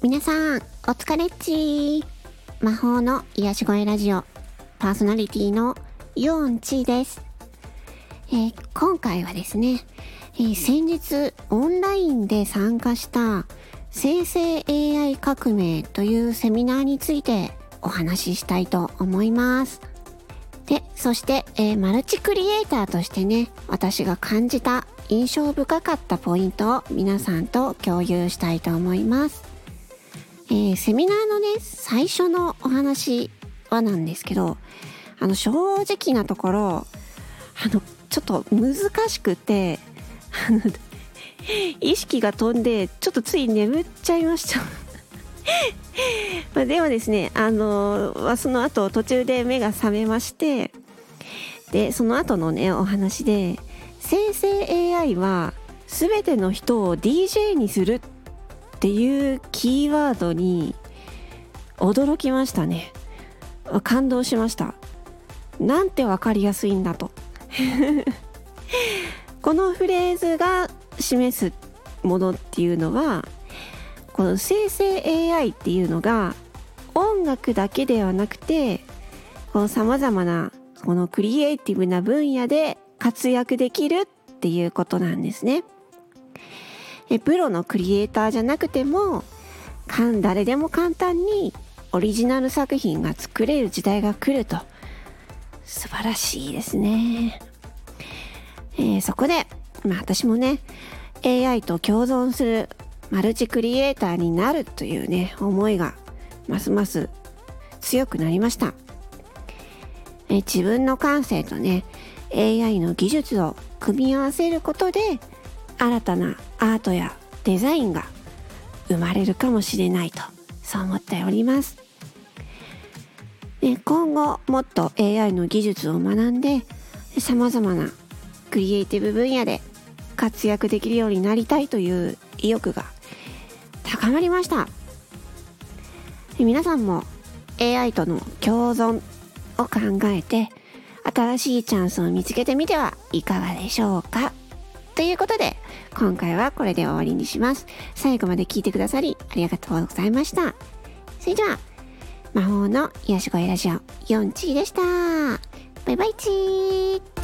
皆さん、お疲れっち魔法の癒し声ラジオ、パーソナリティのヨンチです。えー、今回はですね、えー、先日オンラインで参加した生成 AI 革命というセミナーについてお話ししたいと思います。で、そして、えー、マルチクリエイターとしてね、私が感じた印象深かったポイントを皆さんと共有したいと思います。えー、セミナーのね、最初のお話はなんですけど、あの、正直なところ、あの、ちょっと難しくて、あの、意識が飛んで、ちょっとつい眠っちゃいました。までもですね、あのその後途中で目が覚めまして、で、その後のね、お話で、生成 AI は全ての人を DJ にするっっていうキーワードに驚きましたね。感動しました。なんてわかりやすいんだと。このフレーズが示すものっていうのはこの生成 AI っていうのが音楽だけではなくてこの様々なこのクリエイティブな分野で活躍できるっていうことなんですね。えプロのクリエイターじゃなくても誰でも簡単にオリジナル作品が作れる時代が来ると素晴らしいですね。えー、そこで、まあ私もね、AI と共存するマルチクリエイターになるというね、思いがますます強くなりました。え自分の感性とね、AI の技術を組み合わせることで新たなアートやデザインが生まれるかもしれないとそう思っております。で今後もっと AI の技術を学んで様々なクリエイティブ分野で活躍できるようになりたいという意欲が高まりました皆さんも AI との共存を考えて新しいチャンスを見つけてみてはいかがでしょうか？ということで今回はこれで終わりにします。最後まで聞いてくださりありがとうございました。それでは魔法の癒し声ラジオ4チーでした。バイバイチー。